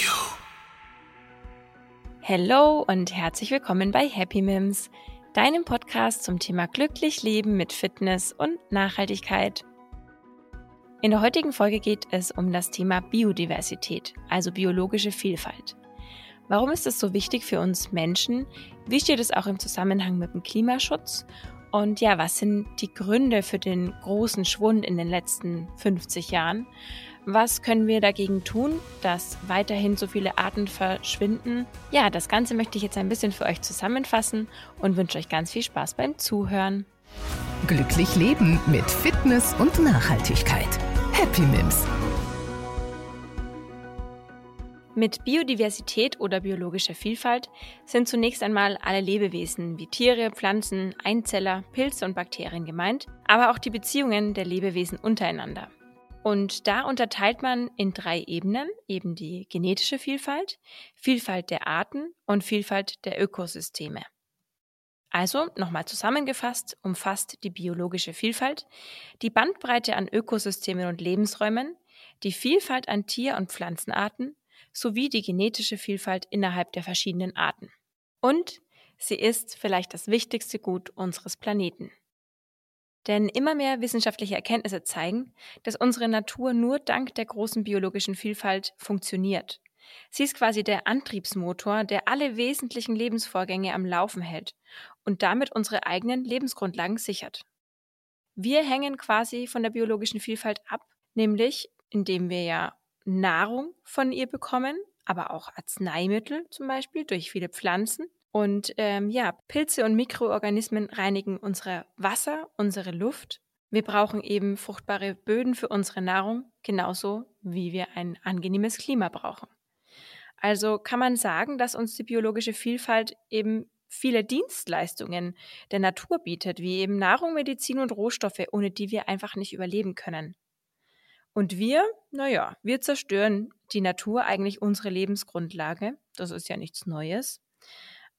you. Hallo und herzlich willkommen bei Happy Mims, deinem Podcast zum Thema glücklich leben mit Fitness und Nachhaltigkeit. In der heutigen Folge geht es um das Thema Biodiversität, also biologische Vielfalt. Warum ist es so wichtig für uns Menschen? Wie steht es auch im Zusammenhang mit dem Klimaschutz? Und ja, was sind die Gründe für den großen Schwund in den letzten 50 Jahren? Was können wir dagegen tun, dass weiterhin so viele Arten verschwinden? Ja, das Ganze möchte ich jetzt ein bisschen für euch zusammenfassen und wünsche euch ganz viel Spaß beim Zuhören. Glücklich leben mit Fitness und Nachhaltigkeit. Happy Mims. Mit Biodiversität oder biologischer Vielfalt sind zunächst einmal alle Lebewesen wie Tiere, Pflanzen, Einzeller, Pilze und Bakterien gemeint, aber auch die Beziehungen der Lebewesen untereinander. Und da unterteilt man in drei Ebenen, eben die genetische Vielfalt, Vielfalt der Arten und Vielfalt der Ökosysteme. Also, nochmal zusammengefasst, umfasst die biologische Vielfalt die Bandbreite an Ökosystemen und Lebensräumen, die Vielfalt an Tier- und Pflanzenarten sowie die genetische Vielfalt innerhalb der verschiedenen Arten. Und sie ist vielleicht das wichtigste Gut unseres Planeten. Denn immer mehr wissenschaftliche Erkenntnisse zeigen, dass unsere Natur nur dank der großen biologischen Vielfalt funktioniert. Sie ist quasi der Antriebsmotor, der alle wesentlichen Lebensvorgänge am Laufen hält und damit unsere eigenen Lebensgrundlagen sichert. Wir hängen quasi von der biologischen Vielfalt ab, nämlich indem wir ja Nahrung von ihr bekommen, aber auch Arzneimittel zum Beispiel durch viele Pflanzen. Und ähm, ja, Pilze und Mikroorganismen reinigen unsere Wasser, unsere Luft. Wir brauchen eben fruchtbare Böden für unsere Nahrung, genauso wie wir ein angenehmes Klima brauchen. Also kann man sagen, dass uns die biologische Vielfalt eben viele Dienstleistungen der Natur bietet, wie eben Nahrung, Medizin und Rohstoffe, ohne die wir einfach nicht überleben können. Und wir, naja, wir zerstören die Natur, eigentlich unsere Lebensgrundlage. Das ist ja nichts Neues.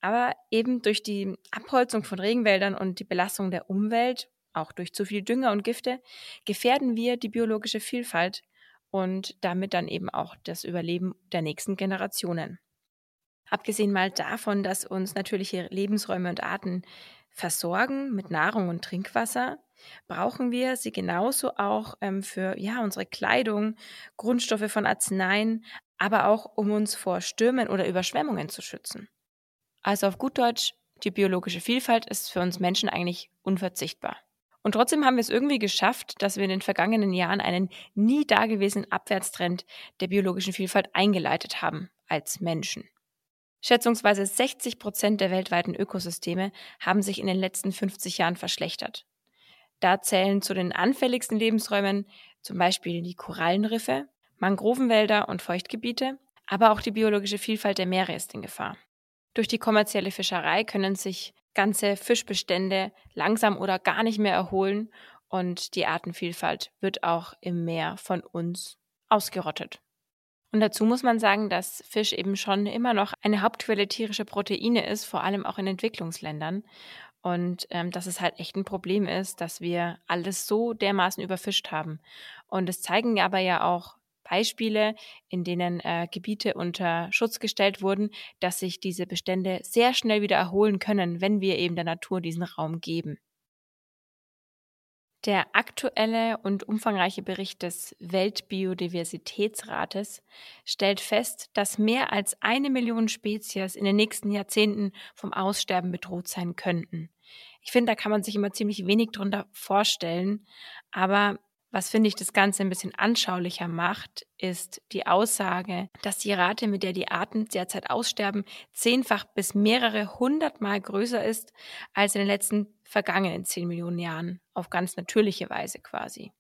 Aber eben durch die Abholzung von Regenwäldern und die Belastung der Umwelt, auch durch zu viel Dünger und Gifte, gefährden wir die biologische Vielfalt und damit dann eben auch das Überleben der nächsten Generationen. Abgesehen mal davon, dass uns natürliche Lebensräume und Arten versorgen mit Nahrung und Trinkwasser, brauchen wir sie genauso auch ähm, für ja, unsere Kleidung, Grundstoffe von Arzneien, aber auch um uns vor Stürmen oder Überschwemmungen zu schützen. Also auf gut Deutsch, die biologische Vielfalt ist für uns Menschen eigentlich unverzichtbar. Und trotzdem haben wir es irgendwie geschafft, dass wir in den vergangenen Jahren einen nie dagewesenen Abwärtstrend der biologischen Vielfalt eingeleitet haben als Menschen. Schätzungsweise 60 Prozent der weltweiten Ökosysteme haben sich in den letzten 50 Jahren verschlechtert. Da zählen zu den anfälligsten Lebensräumen zum Beispiel die Korallenriffe, Mangrovenwälder und Feuchtgebiete, aber auch die biologische Vielfalt der Meere ist in Gefahr. Durch die kommerzielle Fischerei können sich ganze Fischbestände langsam oder gar nicht mehr erholen und die Artenvielfalt wird auch im Meer von uns ausgerottet. Und dazu muss man sagen, dass Fisch eben schon immer noch eine Hauptquelle tierischer Proteine ist, vor allem auch in Entwicklungsländern. Und ähm, dass es halt echt ein Problem ist, dass wir alles so dermaßen überfischt haben. Und es zeigen aber ja auch Beispiele, in denen äh, Gebiete unter Schutz gestellt wurden, dass sich diese Bestände sehr schnell wieder erholen können, wenn wir eben der Natur diesen Raum geben. Der aktuelle und umfangreiche Bericht des Weltbiodiversitätsrates stellt fest, dass mehr als eine Million Spezies in den nächsten Jahrzehnten vom Aussterben bedroht sein könnten. Ich finde, da kann man sich immer ziemlich wenig drunter vorstellen. Aber was finde ich das Ganze ein bisschen anschaulicher macht, ist die Aussage, dass die Rate, mit der die Arten derzeit aussterben, zehnfach bis mehrere hundertmal größer ist als in den letzten vergangenen zehn Millionen Jahren, auf ganz natürliche Weise quasi.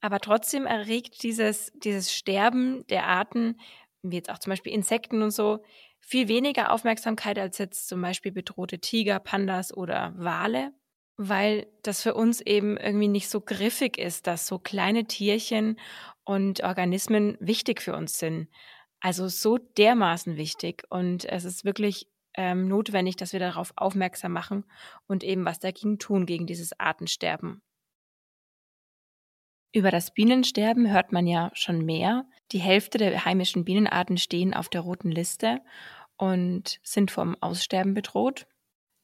Aber trotzdem erregt dieses, dieses Sterben der Arten, wie jetzt auch zum Beispiel Insekten und so, viel weniger Aufmerksamkeit als jetzt zum Beispiel bedrohte Tiger, Pandas oder Wale, weil das für uns eben irgendwie nicht so griffig ist, dass so kleine Tierchen und Organismen wichtig für uns sind. Also so dermaßen wichtig. Und es ist wirklich ähm, notwendig, dass wir darauf aufmerksam machen und eben was dagegen tun, gegen dieses Artensterben. Über das Bienensterben hört man ja schon mehr. Die Hälfte der heimischen Bienenarten stehen auf der roten Liste und sind vom Aussterben bedroht.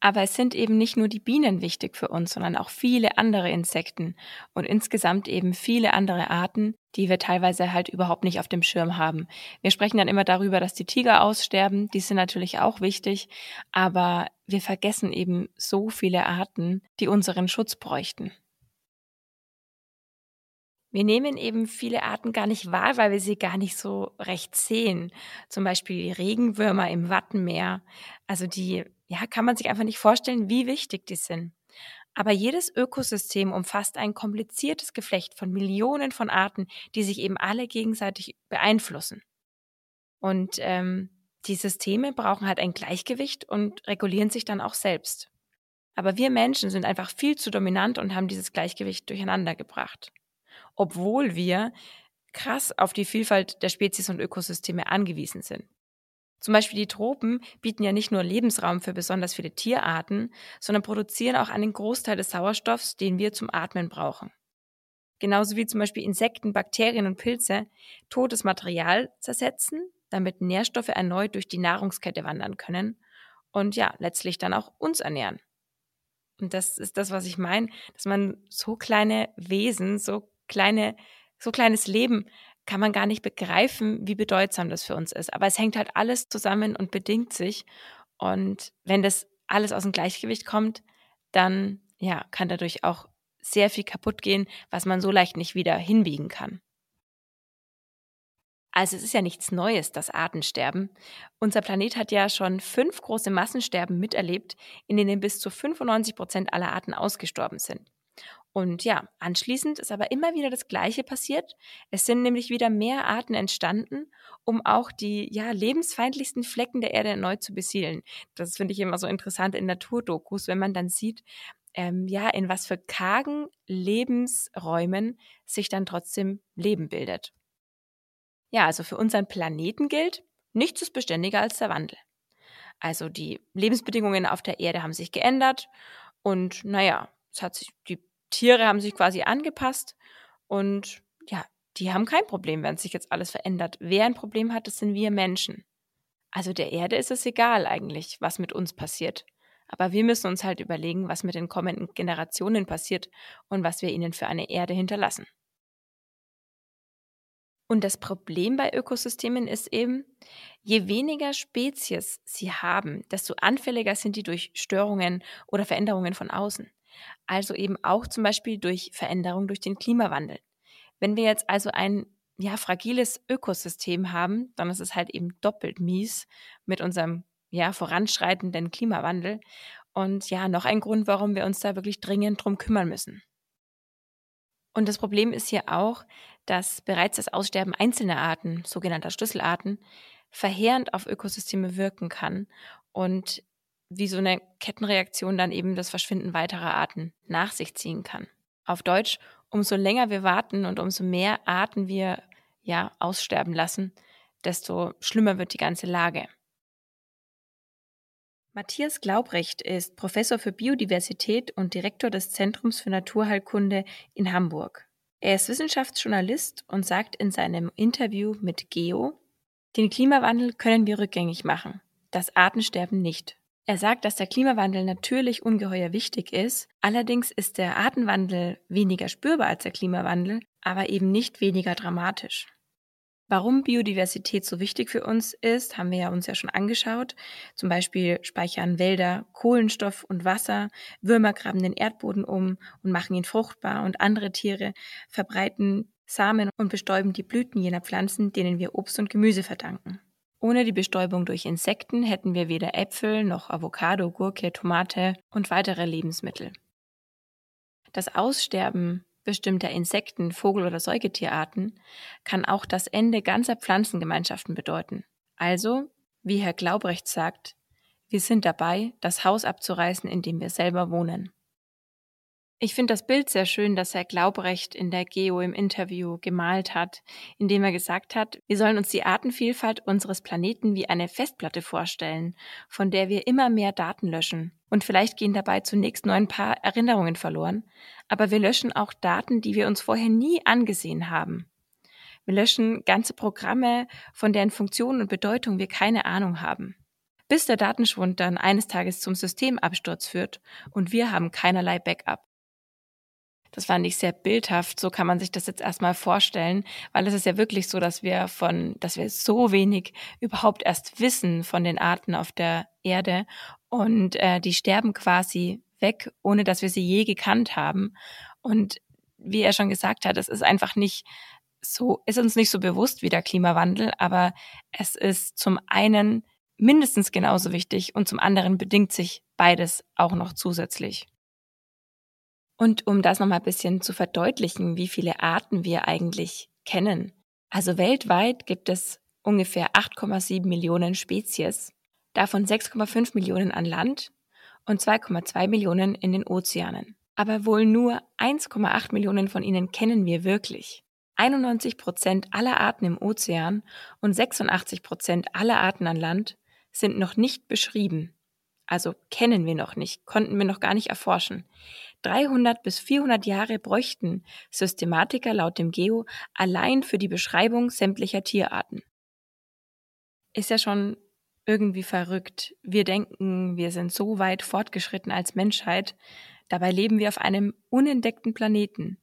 Aber es sind eben nicht nur die Bienen wichtig für uns, sondern auch viele andere Insekten und insgesamt eben viele andere Arten, die wir teilweise halt überhaupt nicht auf dem Schirm haben. Wir sprechen dann immer darüber, dass die Tiger aussterben, die sind natürlich auch wichtig, aber wir vergessen eben so viele Arten, die unseren Schutz bräuchten. Wir nehmen eben viele Arten gar nicht wahr, weil wir sie gar nicht so recht sehen. Zum Beispiel die Regenwürmer im Wattenmeer. Also die, ja, kann man sich einfach nicht vorstellen, wie wichtig die sind. Aber jedes Ökosystem umfasst ein kompliziertes Geflecht von Millionen von Arten, die sich eben alle gegenseitig beeinflussen. Und ähm, die Systeme brauchen halt ein Gleichgewicht und regulieren sich dann auch selbst. Aber wir Menschen sind einfach viel zu dominant und haben dieses Gleichgewicht durcheinander gebracht obwohl wir krass auf die Vielfalt der Spezies und Ökosysteme angewiesen sind. Zum Beispiel die Tropen bieten ja nicht nur Lebensraum für besonders viele Tierarten, sondern produzieren auch einen Großteil des Sauerstoffs, den wir zum Atmen brauchen. Genauso wie zum Beispiel Insekten, Bakterien und Pilze totes Material zersetzen, damit Nährstoffe erneut durch die Nahrungskette wandern können und ja, letztlich dann auch uns ernähren. Und das ist das, was ich meine, dass man so kleine Wesen, so kleine, so kleines Leben kann man gar nicht begreifen, wie bedeutsam das für uns ist. Aber es hängt halt alles zusammen und bedingt sich. Und wenn das alles aus dem Gleichgewicht kommt, dann ja, kann dadurch auch sehr viel kaputt gehen, was man so leicht nicht wieder hinbiegen kann. Also es ist ja nichts Neues, das Artensterben. Unser Planet hat ja schon fünf große Massensterben miterlebt, in denen bis zu 95 Prozent aller Arten ausgestorben sind. Und ja, anschließend ist aber immer wieder das Gleiche passiert. Es sind nämlich wieder mehr Arten entstanden, um auch die ja, lebensfeindlichsten Flecken der Erde erneut zu besiedeln. Das finde ich immer so interessant in Naturdokus, wenn man dann sieht, ähm, ja, in was für kargen Lebensräumen sich dann trotzdem Leben bildet. Ja, also für unseren Planeten gilt, nichts ist beständiger als der Wandel. Also die Lebensbedingungen auf der Erde haben sich geändert und naja, es hat sich die Tiere haben sich quasi angepasst und ja, die haben kein Problem, wenn sich jetzt alles verändert. Wer ein Problem hat, das sind wir Menschen. Also der Erde ist es egal eigentlich, was mit uns passiert. Aber wir müssen uns halt überlegen, was mit den kommenden Generationen passiert und was wir ihnen für eine Erde hinterlassen. Und das Problem bei Ökosystemen ist eben, je weniger Spezies sie haben, desto anfälliger sind die durch Störungen oder Veränderungen von außen also eben auch zum Beispiel durch Veränderung durch den Klimawandel. Wenn wir jetzt also ein ja, fragiles Ökosystem haben, dann ist es halt eben doppelt mies mit unserem ja, voranschreitenden Klimawandel. Und ja, noch ein Grund, warum wir uns da wirklich dringend drum kümmern müssen. Und das Problem ist hier auch, dass bereits das Aussterben einzelner Arten, sogenannter Schlüsselarten, verheerend auf Ökosysteme wirken kann und wie so eine Kettenreaktion dann eben das Verschwinden weiterer Arten nach sich ziehen kann. Auf Deutsch, umso länger wir warten und umso mehr Arten wir ja aussterben lassen, desto schlimmer wird die ganze Lage. Matthias Glaubrecht ist Professor für Biodiversität und Direktor des Zentrums für Naturheilkunde in Hamburg. Er ist Wissenschaftsjournalist und sagt in seinem Interview mit Geo, den Klimawandel können wir rückgängig machen, das Artensterben nicht. Er sagt, dass der Klimawandel natürlich ungeheuer wichtig ist. Allerdings ist der Artenwandel weniger spürbar als der Klimawandel, aber eben nicht weniger dramatisch. Warum Biodiversität so wichtig für uns ist, haben wir ja uns ja schon angeschaut. Zum Beispiel speichern Wälder Kohlenstoff und Wasser, Würmer graben den Erdboden um und machen ihn fruchtbar und andere Tiere verbreiten Samen und bestäuben die Blüten jener Pflanzen, denen wir Obst und Gemüse verdanken. Ohne die Bestäubung durch Insekten hätten wir weder Äpfel noch Avocado, Gurke, Tomate und weitere Lebensmittel. Das Aussterben bestimmter Insekten, Vogel- oder Säugetierarten kann auch das Ende ganzer Pflanzengemeinschaften bedeuten. Also, wie Herr Glaubrecht sagt, wir sind dabei, das Haus abzureißen, in dem wir selber wohnen. Ich finde das Bild sehr schön, das Herr Glaubrecht in der Geo im Interview gemalt hat, indem er gesagt hat, wir sollen uns die Artenvielfalt unseres Planeten wie eine Festplatte vorstellen, von der wir immer mehr Daten löschen. Und vielleicht gehen dabei zunächst nur ein paar Erinnerungen verloren, aber wir löschen auch Daten, die wir uns vorher nie angesehen haben. Wir löschen ganze Programme, von deren Funktion und Bedeutung wir keine Ahnung haben. Bis der Datenschwund dann eines Tages zum Systemabsturz führt und wir haben keinerlei Backup. Das fand ich sehr bildhaft. So kann man sich das jetzt erstmal vorstellen, weil es ist ja wirklich so, dass wir von, dass wir so wenig überhaupt erst wissen von den Arten auf der Erde und äh, die sterben quasi weg, ohne dass wir sie je gekannt haben. Und wie er schon gesagt hat, es ist einfach nicht so, ist uns nicht so bewusst wie der Klimawandel, aber es ist zum einen mindestens genauso wichtig und zum anderen bedingt sich beides auch noch zusätzlich. Und um das nochmal ein bisschen zu verdeutlichen, wie viele Arten wir eigentlich kennen. Also weltweit gibt es ungefähr 8,7 Millionen Spezies, davon 6,5 Millionen an Land und 2,2 Millionen in den Ozeanen. Aber wohl nur 1,8 Millionen von ihnen kennen wir wirklich. 91 Prozent aller Arten im Ozean und 86 Prozent aller Arten an Land sind noch nicht beschrieben. Also kennen wir noch nicht, konnten wir noch gar nicht erforschen. 300 bis 400 Jahre bräuchten Systematiker laut dem Geo allein für die Beschreibung sämtlicher Tierarten. Ist ja schon irgendwie verrückt. Wir denken, wir sind so weit fortgeschritten als Menschheit, dabei leben wir auf einem unentdeckten Planeten.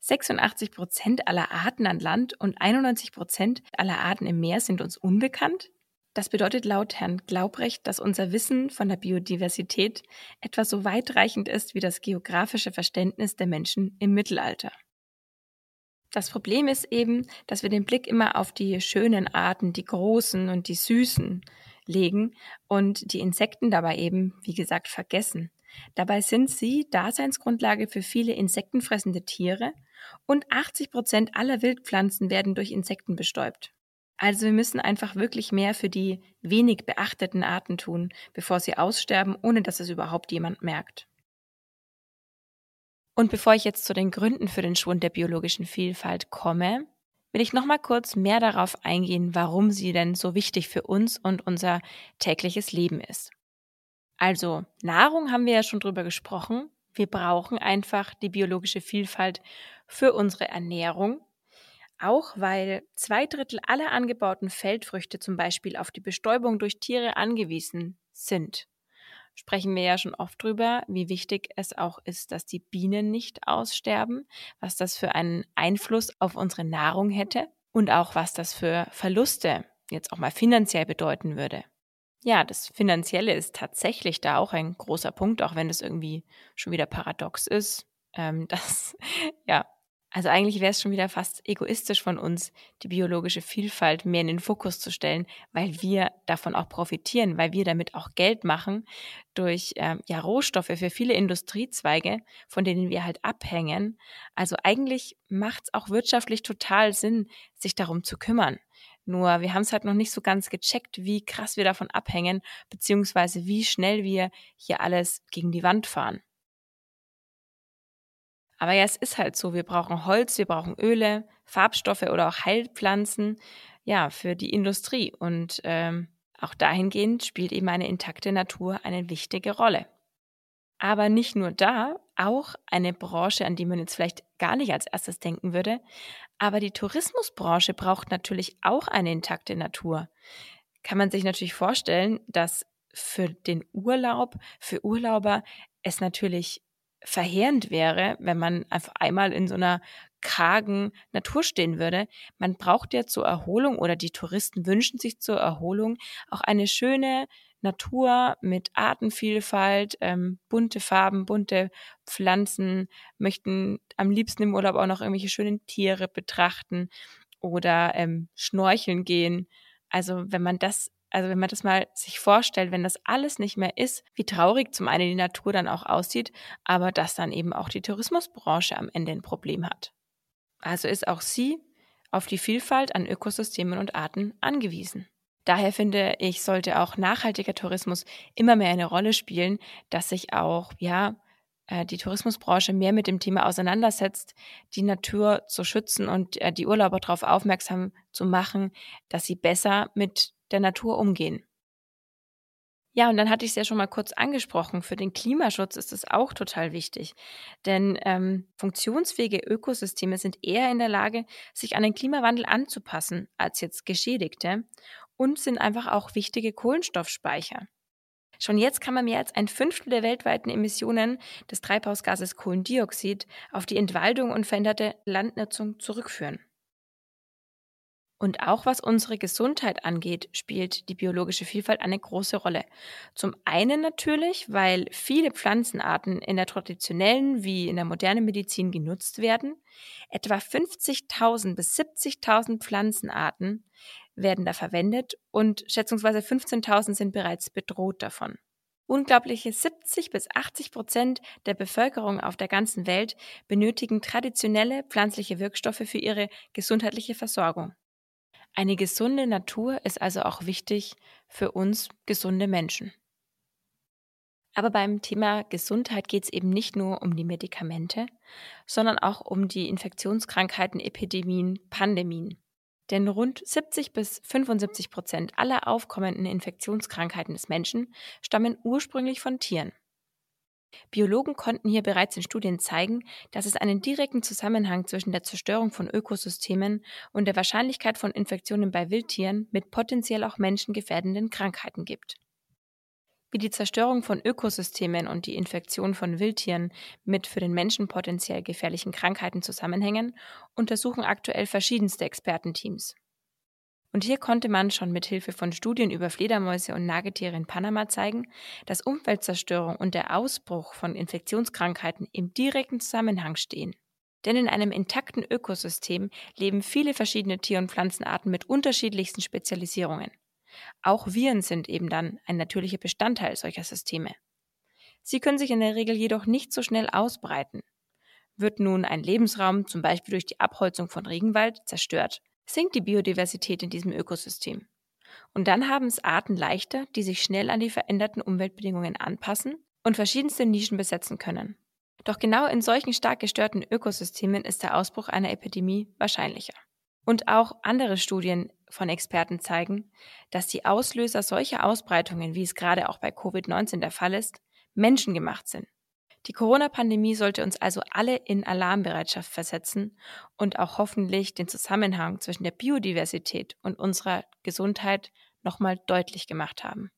86 Prozent aller Arten an Land und 91 Prozent aller Arten im Meer sind uns unbekannt? Das bedeutet laut Herrn Glaubrecht, dass unser Wissen von der Biodiversität etwa so weitreichend ist wie das geografische Verständnis der Menschen im Mittelalter. Das Problem ist eben, dass wir den Blick immer auf die schönen Arten, die großen und die süßen legen und die Insekten dabei eben, wie gesagt, vergessen. Dabei sind sie Daseinsgrundlage für viele insektenfressende Tiere und 80 Prozent aller Wildpflanzen werden durch Insekten bestäubt. Also wir müssen einfach wirklich mehr für die wenig beachteten Arten tun, bevor sie aussterben, ohne dass es überhaupt jemand merkt. Und bevor ich jetzt zu den Gründen für den Schwund der biologischen Vielfalt komme, will ich noch mal kurz mehr darauf eingehen, warum sie denn so wichtig für uns und unser tägliches Leben ist. Also, Nahrung haben wir ja schon drüber gesprochen. Wir brauchen einfach die biologische Vielfalt für unsere Ernährung, auch weil zwei Drittel aller angebauten Feldfrüchte zum Beispiel auf die Bestäubung durch Tiere angewiesen sind. Sprechen wir ja schon oft drüber, wie wichtig es auch ist, dass die Bienen nicht aussterben, was das für einen Einfluss auf unsere Nahrung hätte und auch was das für Verluste jetzt auch mal finanziell bedeuten würde. Ja, das Finanzielle ist tatsächlich da auch ein großer Punkt, auch wenn es irgendwie schon wieder paradox ist, ähm, dass ja also eigentlich wäre es schon wieder fast egoistisch von uns, die biologische Vielfalt mehr in den Fokus zu stellen, weil wir davon auch profitieren, weil wir damit auch Geld machen durch ähm, ja, Rohstoffe für viele Industriezweige, von denen wir halt abhängen. Also eigentlich macht es auch wirtschaftlich total Sinn, sich darum zu kümmern. Nur wir haben es halt noch nicht so ganz gecheckt, wie krass wir davon abhängen, beziehungsweise wie schnell wir hier alles gegen die Wand fahren. Aber ja, es ist halt so, wir brauchen Holz, wir brauchen Öle, Farbstoffe oder auch Heilpflanzen, ja, für die Industrie. Und ähm, auch dahingehend spielt eben eine intakte Natur eine wichtige Rolle. Aber nicht nur da, auch eine Branche, an die man jetzt vielleicht gar nicht als erstes denken würde. Aber die Tourismusbranche braucht natürlich auch eine intakte Natur. Kann man sich natürlich vorstellen, dass für den Urlaub, für Urlauber es natürlich verheerend wäre, wenn man einfach einmal in so einer kargen Natur stehen würde. Man braucht ja zur Erholung oder die Touristen wünschen sich zur Erholung auch eine schöne Natur mit Artenvielfalt, ähm, bunte Farben, bunte Pflanzen, möchten am liebsten im Urlaub auch noch irgendwelche schönen Tiere betrachten oder ähm, schnorcheln gehen. Also wenn man das also wenn man das mal sich vorstellt, wenn das alles nicht mehr ist, wie traurig zum einen die Natur dann auch aussieht, aber dass dann eben auch die Tourismusbranche am Ende ein Problem hat. Also ist auch sie auf die Vielfalt an Ökosystemen und Arten angewiesen. Daher finde ich, sollte auch nachhaltiger Tourismus immer mehr eine Rolle spielen, dass sich auch, ja, äh, die Tourismusbranche mehr mit dem Thema auseinandersetzt, die Natur zu schützen und äh, die Urlauber darauf aufmerksam zu machen, dass sie besser mit der Natur umgehen. Ja, und dann hatte ich es ja schon mal kurz angesprochen. Für den Klimaschutz ist es auch total wichtig. Denn ähm, funktionsfähige Ökosysteme sind eher in der Lage, sich an den Klimawandel anzupassen, als jetzt geschädigte und sind einfach auch wichtige Kohlenstoffspeicher. Schon jetzt kann man mehr als ein Fünftel der weltweiten Emissionen des Treibhausgases Kohlendioxid auf die Entwaldung und veränderte Landnutzung zurückführen. Und auch was unsere Gesundheit angeht, spielt die biologische Vielfalt eine große Rolle. Zum einen natürlich, weil viele Pflanzenarten in der traditionellen wie in der modernen Medizin genutzt werden. Etwa 50.000 bis 70.000 Pflanzenarten werden da verwendet und schätzungsweise 15.000 sind bereits bedroht davon. Unglaubliche 70 bis 80 Prozent der Bevölkerung auf der ganzen Welt benötigen traditionelle pflanzliche Wirkstoffe für ihre gesundheitliche Versorgung. Eine gesunde Natur ist also auch wichtig für uns gesunde Menschen. Aber beim Thema Gesundheit geht es eben nicht nur um die Medikamente, sondern auch um die Infektionskrankheiten, Epidemien, Pandemien. Denn rund 70 bis 75 Prozent aller aufkommenden Infektionskrankheiten des Menschen stammen ursprünglich von Tieren. Biologen konnten hier bereits in Studien zeigen, dass es einen direkten Zusammenhang zwischen der Zerstörung von Ökosystemen und der Wahrscheinlichkeit von Infektionen bei Wildtieren mit potenziell auch menschengefährdenden Krankheiten gibt. Wie die Zerstörung von Ökosystemen und die Infektion von Wildtieren mit für den Menschen potenziell gefährlichen Krankheiten zusammenhängen, untersuchen aktuell verschiedenste Expertenteams. Und hier konnte man schon mit Hilfe von Studien über Fledermäuse und Nagetiere in Panama zeigen, dass Umweltzerstörung und der Ausbruch von Infektionskrankheiten im direkten Zusammenhang stehen. Denn in einem intakten Ökosystem leben viele verschiedene Tier- und Pflanzenarten mit unterschiedlichsten Spezialisierungen. Auch Viren sind eben dann ein natürlicher Bestandteil solcher Systeme. Sie können sich in der Regel jedoch nicht so schnell ausbreiten. Wird nun ein Lebensraum, zum Beispiel durch die Abholzung von Regenwald, zerstört, sinkt die Biodiversität in diesem Ökosystem. Und dann haben es Arten leichter, die sich schnell an die veränderten Umweltbedingungen anpassen und verschiedenste Nischen besetzen können. Doch genau in solchen stark gestörten Ökosystemen ist der Ausbruch einer Epidemie wahrscheinlicher. Und auch andere Studien von Experten zeigen, dass die Auslöser solcher Ausbreitungen, wie es gerade auch bei Covid-19 der Fall ist, menschengemacht sind. Die Corona-Pandemie sollte uns also alle in Alarmbereitschaft versetzen und auch hoffentlich den Zusammenhang zwischen der Biodiversität und unserer Gesundheit nochmal deutlich gemacht haben.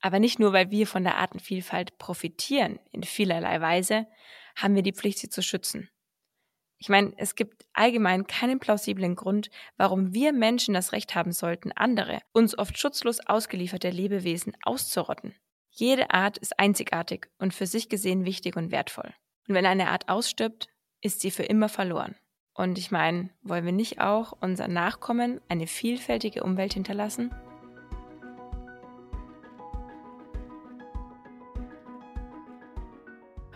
Aber nicht nur, weil wir von der Artenvielfalt profitieren in vielerlei Weise, haben wir die Pflicht, sie zu schützen. Ich meine, es gibt allgemein keinen plausiblen Grund, warum wir Menschen das Recht haben sollten, andere, uns oft schutzlos ausgelieferte Lebewesen auszurotten. Jede Art ist einzigartig und für sich gesehen wichtig und wertvoll. Und wenn eine Art ausstirbt, ist sie für immer verloren. Und ich meine, wollen wir nicht auch unseren Nachkommen eine vielfältige Umwelt hinterlassen?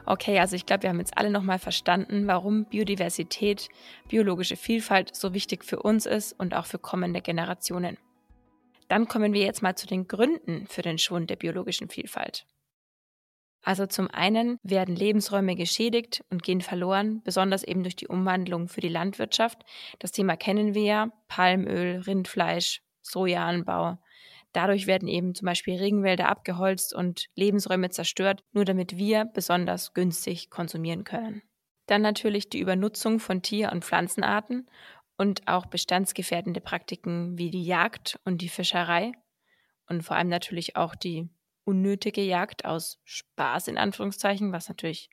Okay, also ich glaube, wir haben jetzt alle nochmal verstanden, warum Biodiversität, biologische Vielfalt so wichtig für uns ist und auch für kommende Generationen. Dann kommen wir jetzt mal zu den Gründen für den Schwund der biologischen Vielfalt. Also zum einen werden Lebensräume geschädigt und gehen verloren, besonders eben durch die Umwandlung für die Landwirtschaft. Das Thema kennen wir ja, Palmöl, Rindfleisch, Sojaanbau. Dadurch werden eben zum Beispiel Regenwälder abgeholzt und Lebensräume zerstört, nur damit wir besonders günstig konsumieren können. Dann natürlich die Übernutzung von Tier- und Pflanzenarten und auch bestandsgefährdende Praktiken wie die Jagd und die Fischerei und vor allem natürlich auch die unnötige Jagd aus Spaß in Anführungszeichen, was natürlich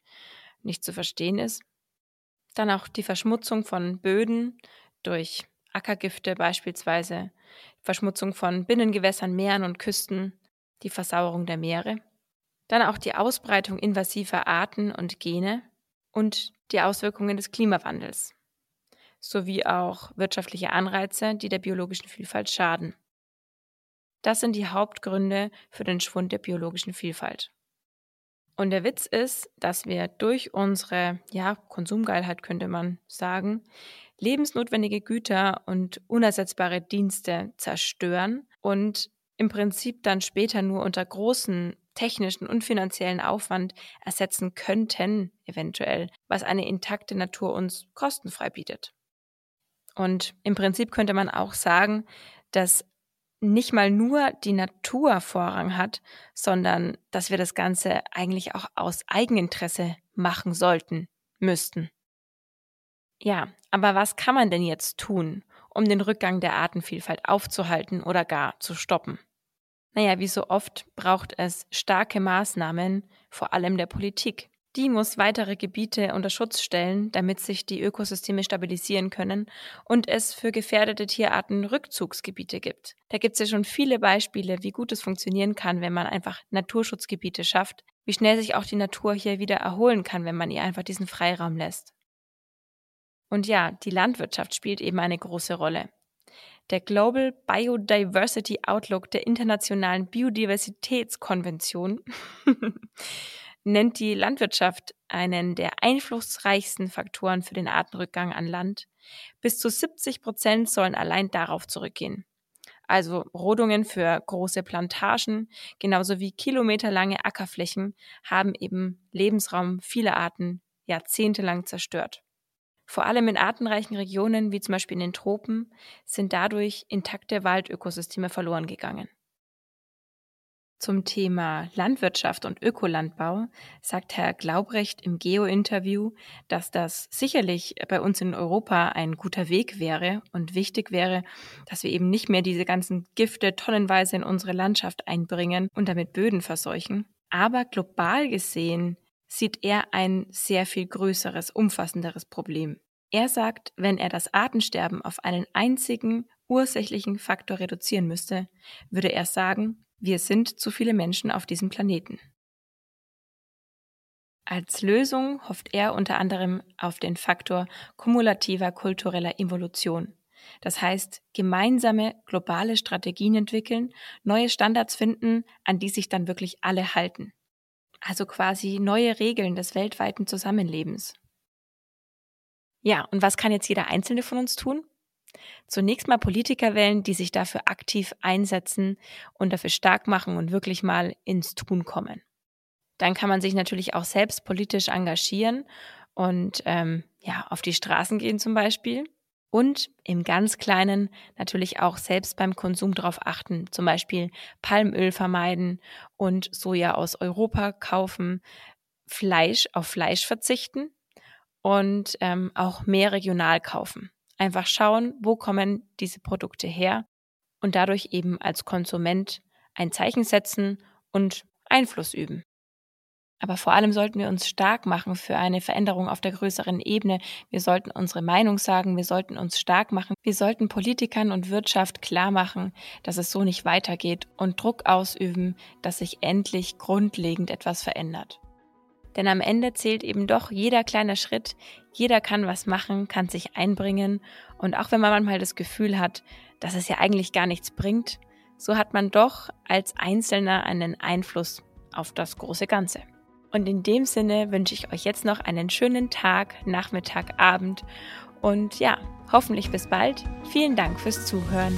nicht zu verstehen ist. Dann auch die Verschmutzung von Böden durch Ackergifte beispielsweise, Verschmutzung von Binnengewässern, Meeren und Küsten, die Versauerung der Meere. Dann auch die Ausbreitung invasiver Arten und Gene und die Auswirkungen des Klimawandels sowie auch wirtschaftliche Anreize, die der biologischen Vielfalt schaden. Das sind die Hauptgründe für den Schwund der biologischen Vielfalt. Und der Witz ist, dass wir durch unsere ja, Konsumgeilheit könnte man sagen, lebensnotwendige Güter und unersetzbare Dienste zerstören und im Prinzip dann später nur unter großen technischen und finanziellen Aufwand ersetzen könnten, eventuell, was eine intakte Natur uns kostenfrei bietet. Und im Prinzip könnte man auch sagen, dass nicht mal nur die Natur Vorrang hat, sondern dass wir das Ganze eigentlich auch aus Eigeninteresse machen sollten, müssten. Ja, aber was kann man denn jetzt tun, um den Rückgang der Artenvielfalt aufzuhalten oder gar zu stoppen? Naja, wie so oft braucht es starke Maßnahmen, vor allem der Politik. Die muss weitere Gebiete unter Schutz stellen, damit sich die Ökosysteme stabilisieren können und es für gefährdete Tierarten Rückzugsgebiete gibt. Da gibt es ja schon viele Beispiele, wie gut es funktionieren kann, wenn man einfach Naturschutzgebiete schafft, wie schnell sich auch die Natur hier wieder erholen kann, wenn man ihr einfach diesen Freiraum lässt. Und ja, die Landwirtschaft spielt eben eine große Rolle. Der Global Biodiversity Outlook der Internationalen Biodiversitätskonvention nennt die Landwirtschaft einen der einflussreichsten Faktoren für den Artenrückgang an Land. Bis zu 70 Prozent sollen allein darauf zurückgehen. Also Rodungen für große Plantagen, genauso wie kilometerlange Ackerflächen, haben eben Lebensraum vieler Arten jahrzehntelang zerstört. Vor allem in artenreichen Regionen, wie zum Beispiel in den Tropen, sind dadurch intakte Waldökosysteme verloren gegangen. Zum Thema Landwirtschaft und Ökolandbau sagt Herr Glaubrecht im Geo-Interview, dass das sicherlich bei uns in Europa ein guter Weg wäre und wichtig wäre, dass wir eben nicht mehr diese ganzen Gifte tonnenweise in unsere Landschaft einbringen und damit Böden verseuchen. Aber global gesehen sieht er ein sehr viel größeres, umfassenderes Problem. Er sagt, wenn er das Artensterben auf einen einzigen ursächlichen Faktor reduzieren müsste, würde er sagen, wir sind zu viele Menschen auf diesem Planeten. Als Lösung hofft er unter anderem auf den Faktor kumulativer kultureller Evolution. Das heißt, gemeinsame globale Strategien entwickeln, neue Standards finden, an die sich dann wirklich alle halten. Also quasi neue Regeln des weltweiten Zusammenlebens. Ja, und was kann jetzt jeder Einzelne von uns tun? Zunächst mal Politiker wählen, die sich dafür aktiv einsetzen und dafür stark machen und wirklich mal ins Tun kommen. Dann kann man sich natürlich auch selbst politisch engagieren und ähm, ja auf die Straßen gehen zum Beispiel und im ganz Kleinen natürlich auch selbst beim Konsum darauf achten, zum Beispiel Palmöl vermeiden und Soja aus Europa kaufen, Fleisch auf Fleisch verzichten und ähm, auch mehr regional kaufen. Einfach schauen, wo kommen diese Produkte her und dadurch eben als Konsument ein Zeichen setzen und Einfluss üben. Aber vor allem sollten wir uns stark machen für eine Veränderung auf der größeren Ebene. Wir sollten unsere Meinung sagen, wir sollten uns stark machen, wir sollten Politikern und Wirtschaft klar machen, dass es so nicht weitergeht und Druck ausüben, dass sich endlich grundlegend etwas verändert. Denn am Ende zählt eben doch jeder kleine Schritt, jeder kann was machen, kann sich einbringen und auch wenn man manchmal das Gefühl hat, dass es ja eigentlich gar nichts bringt, so hat man doch als Einzelner einen Einfluss auf das große Ganze. Und in dem Sinne wünsche ich euch jetzt noch einen schönen Tag, Nachmittag, Abend und ja, hoffentlich bis bald. Vielen Dank fürs Zuhören.